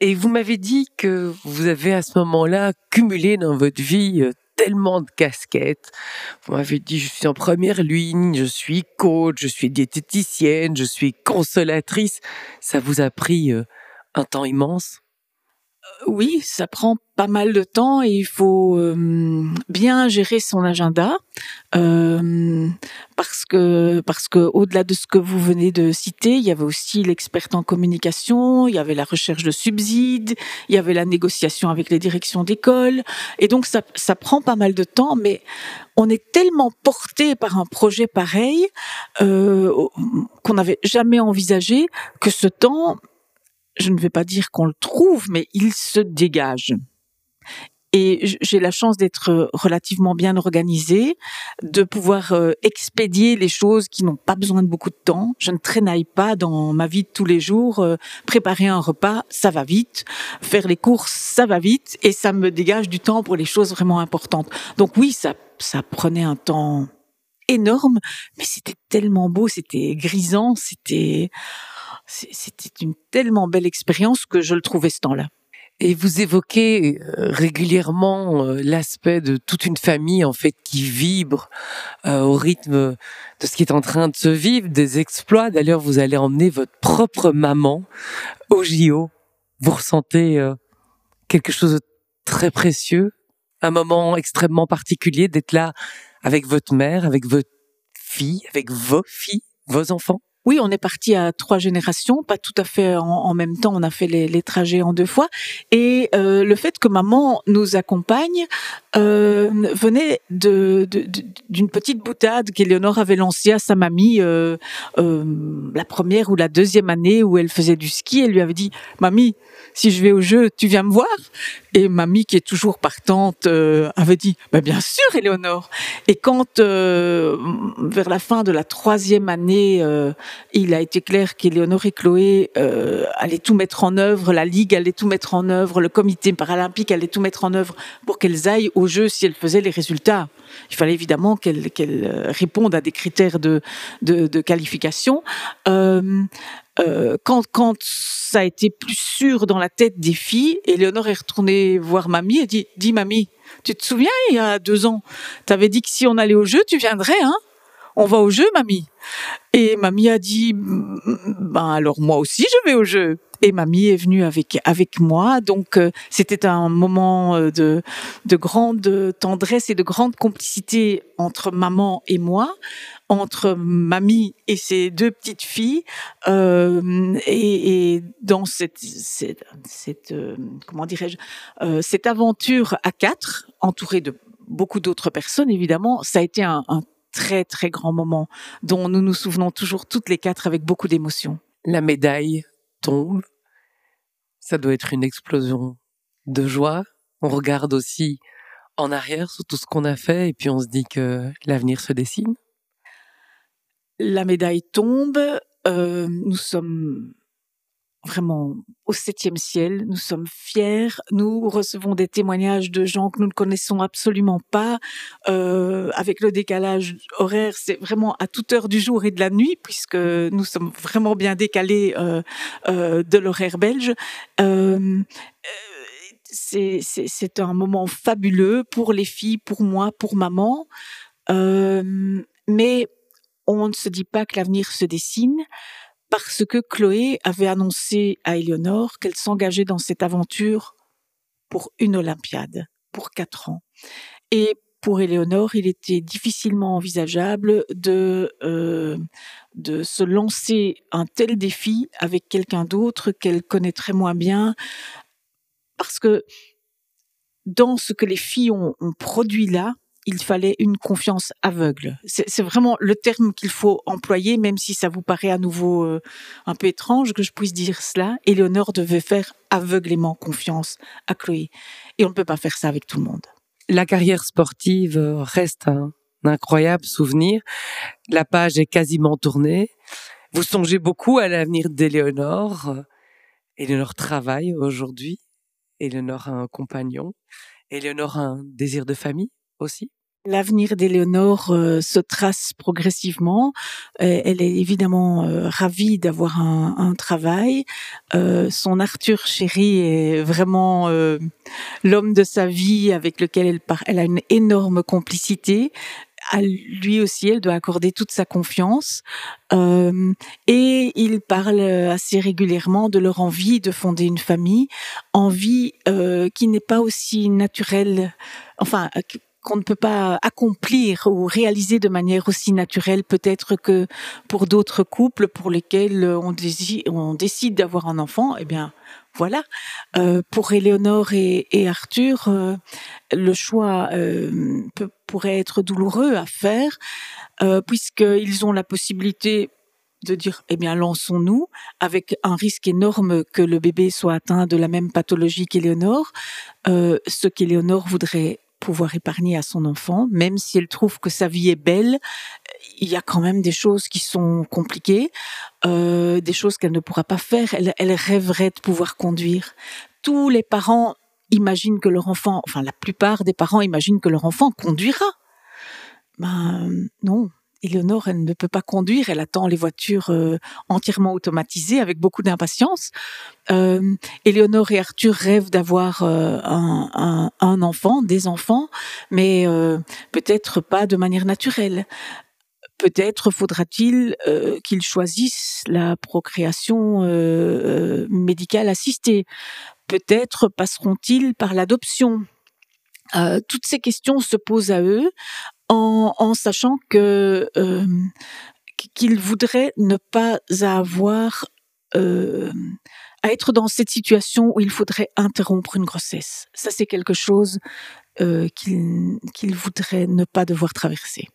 Et vous m'avez dit que vous avez à ce moment-là cumulé dans votre vie tellement de casquettes. Vous m'avez dit, je suis en première ligne, je suis coach, je suis diététicienne, je suis consolatrice. Ça vous a pris euh, un temps immense? Oui, ça prend pas mal de temps et il faut euh, bien gérer son agenda euh, parce que parce que au-delà de ce que vous venez de citer, il y avait aussi l'experte en communication, il y avait la recherche de subsides, il y avait la négociation avec les directions d'école et donc ça ça prend pas mal de temps, mais on est tellement porté par un projet pareil euh, qu'on n'avait jamais envisagé que ce temps je ne vais pas dire qu'on le trouve, mais il se dégage. Et j'ai la chance d'être relativement bien organisée, de pouvoir euh, expédier les choses qui n'ont pas besoin de beaucoup de temps. Je ne traînaille pas dans ma vie de tous les jours. Euh, préparer un repas, ça va vite. Faire les courses, ça va vite. Et ça me dégage du temps pour les choses vraiment importantes. Donc oui, ça, ça prenait un temps énorme, mais c'était tellement beau, c'était grisant, c'était c'était une tellement belle expérience que je le trouvais ce temps-là. Et vous évoquez euh, régulièrement euh, l'aspect de toute une famille en fait qui vibre euh, au rythme de ce qui est en train de se vivre, des exploits. D'ailleurs, vous allez emmener votre propre maman au JO. Vous ressentez quelque chose de très précieux, un moment extrêmement particulier d'être là avec votre mère, avec votre fille, avec vos filles, vos enfants? Oui, on est parti à trois générations, pas tout à fait en, même temps. On a fait les, trajets en deux fois. Et euh, le fait que maman nous accompagne euh, venait de, d'une petite boutade qu'Éléonore avait lancée à sa mamie euh, la première ou la deuxième année où elle faisait du ski. Elle lui avait dit, mamie, si je vais au jeu, tu viens me voir? Et mamie, qui est toujours partante, avait dit, bah, bien sûr, Éléonore. Et quand vers la fin de la troisième année il a été clair qu'Éléonore et Chloé euh, allaient tout mettre en œuvre, la Ligue allait tout mettre en œuvre, le comité paralympique allait tout mettre en œuvre pour qu'elles aillent au jeu si elles faisaient les résultats. Il fallait évidemment qu'elles euh, répondent à des critères de, qualification. Euh, quand, quand ça a été plus sûr dans la tête des filles, Éléonore est retournée voir mamie et dit, dis mamie, tu te souviens, il y a deux ans, tu avais dit que si on allait au jeu, tu viendrais, hein? On va au jeu, mamie. Et mamie a dit, ben alors moi aussi je vais au jeu. Et mamie est venue avec avec moi, donc euh, c'était un moment euh, de de grande tendresse et de grande complicité entre maman et moi, entre mamie et ses deux petites filles, euh, et, dans cette cette, cette comment dirais-je cette aventure à quatre, entourée de beaucoup d'autres personnes évidemment, ça a été un, un très très grand moment dont nous nous souvenons toujours toutes les quatre avec beaucoup d'émotion. La médaille tombe. Ça doit être une explosion de joie. On regarde aussi en arrière sur tout ce qu'on a fait et puis on se dit que l'avenir se dessine. La médaille tombe. Euh, nous sommes vraiment au septième ciel. Nous sommes fiers. Nous recevons des témoignages de gens que nous ne connaissons absolument pas. Euh, avec le décalage horaire, c'est vraiment à toute heure du jour et de la nuit, puisque nous sommes vraiment bien décalés euh, euh, de l'horaire belge. C'est un moment fabuleux pour les filles, pour moi, pour maman. mais on ne se dit pas que l'avenir se dessine parce que Chloé avait annoncé à Éléonore qu'elle s'engageait dans cette aventure pour une Olympiade, pour quatre ans. Et pour Éléonore, il était difficilement envisageable de euh, de se lancer un tel défi avec quelqu'un d'autre qu'elle connaîtrait moins bien, parce que dans ce que les filles ont produit là, il fallait une confiance aveugle. C'est vraiment le terme qu'il faut employer, même si ça vous paraît à nouveau euh, un peu étrange que je puisse dire cela. Éléonore devait faire aveuglément confiance à Chloé. Et on ne peut pas faire ça avec tout le monde. La carrière sportive reste un incroyable souvenir. La page est quasiment tournée. Vous songez beaucoup à l'avenir d'Éléonore. Éléonore travaille aujourd'hui. Éléonore a un compagnon. Éléonore a un désir de famille aussi L'avenir d'Éléonore euh, se trace progressivement. Euh, elle est évidemment euh, ravie d'avoir un, travail. son Arthur chéri est vraiment l'homme de sa vie avec lequel elle, elle a une énorme complicité. à lui aussi, elle doit accorder toute sa confiance. Euh, et ils parlent assez régulièrement de leur envie de fonder une famille, envie euh, qui n'est pas aussi naturelle, enfin qu'on ne peut pas accomplir ou réaliser de manière aussi naturelle peut-être que pour d'autres couples pour lesquels on, on décide d'avoir un enfant. Eh bien, voilà. Euh, pour Éléonore et, Arthur, euh, le choix euh, pourrait être douloureux à faire, puisqu'ils ont la possibilité de dire, eh bien, lançons-nous, avec un risque énorme que le bébé soit atteint de la même pathologie qu'Éléonore, ce qu'Éléonore voudrait pouvoir épargner à son enfant, même si elle trouve que sa vie est belle, il y a quand même des choses qui sont compliquées, euh, des choses qu'elle ne pourra pas faire. Elle, elle rêverait de pouvoir conduire. Tous les parents imaginent que leur enfant, enfin la plupart des parents imaginent que leur enfant conduira. Ben non, Éléonore, elle ne peut pas conduire, elle attend les voitures euh, entièrement automatisées avec beaucoup d'impatience. Euh, Éléonore et Arthur rêvent d'avoir euh, un, enfant, des enfants, mais euh, peut-être pas de manière naturelle. Peut-être faudra-t-il qu'ils choisissent la procréation médicale assistée. Peut-être passeront-ils par l'adoption. toutes ces questions se posent à eux en, sachant que euh, qu'il voudrait ne pas avoir euh, à être dans cette situation où il faudrait interrompre une grossesse. Ça, c'est quelque chose euh, qu'il voudrait ne pas devoir traverser.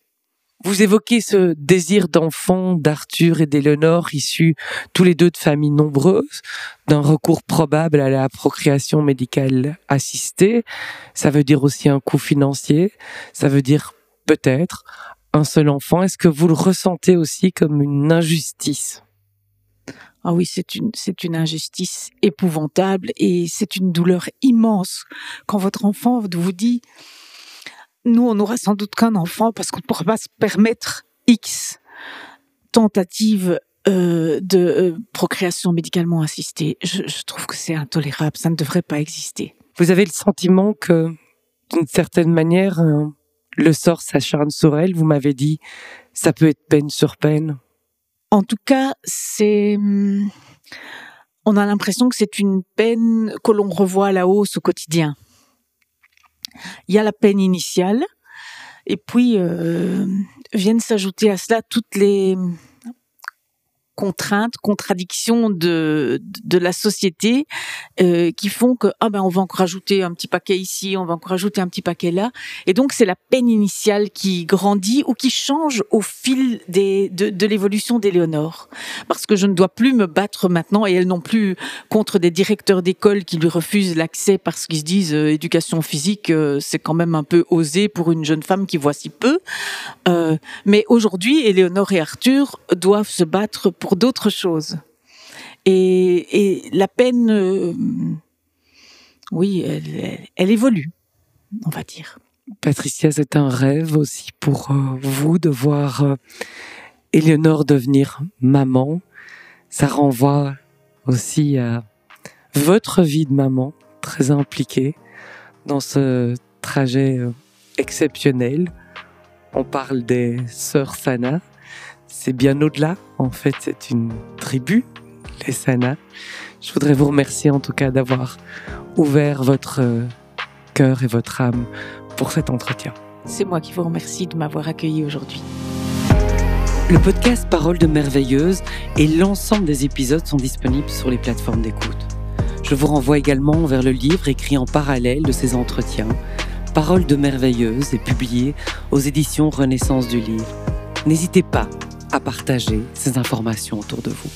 Vous évoquez ce désir d'enfant d'Arthur et d'Éléonore, issus tous les deux de familles nombreuses, d'un recours probable à la procréation médicale assistée. Ça veut dire aussi un coût financier. Ça veut dire peut-être un seul enfant. Est-ce que vous le ressentez aussi comme une injustice? Ah oui, c'est une, c'est une injustice épouvantable et c'est une douleur immense quand votre enfant vous dit, nous, on n'aura sans doute qu'un enfant parce qu'on ne pourra pas se permettre X tentatives euh, de euh, procréation médicalement assistée. Je, je trouve que c'est intolérable, ça ne devrait pas exister. Vous avez le sentiment que, d'une certaine manière, le sort s'acharne sur elle, vous m'avez dit, ça peut être peine sur peine. En tout cas, c'est, hum, on a l'impression que c'est une peine que l'on revoit à la hausse au quotidien. Il y a la peine initiale, et puis euh, viennent s'ajouter à cela toutes les contraintes, contradictions de, de la société euh, qui font que ah ben on va encore rajouter un petit paquet ici, on va encore rajouter un petit paquet là, et donc c'est la peine initiale qui grandit ou qui change au fil des, de, l'évolution d'Éléonore, parce que je ne dois plus me battre maintenant et elle non plus contre des directeurs d'école qui lui refusent l'accès parce qu'ils se disent euh, éducation physique euh, c'est quand même un peu osé pour une jeune femme qui voit si peu, mais aujourd'hui Éléonore et Arthur doivent se battre pour pour d'autres choses. Et, la peine, euh, oui, elle, évolue, on va dire. Patricia, c'est un rêve aussi pour euh, vous de voir euh, Éléonore devenir maman. Ça renvoie aussi à votre vie de maman, très impliquée dans ce trajet exceptionnel. On parle des sœurs Sana, c'est bien au-delà. En fait, c'est une tribu, les Sana. Je voudrais vous remercier en tout cas d'avoir ouvert votre euh, cœur et votre âme pour cet entretien. C'est moi qui vous remercie de m'avoir accueilli aujourd'hui. Le podcast Parole de Merveilleuse et l'ensemble des épisodes sont disponibles sur les plateformes d'écoute. Je vous renvoie également vers le livre écrit en parallèle de ces entretiens, Parole de Merveilleuse et publié aux éditions Renaissance du Livre. N'hésitez pas à partager ces informations autour de vous.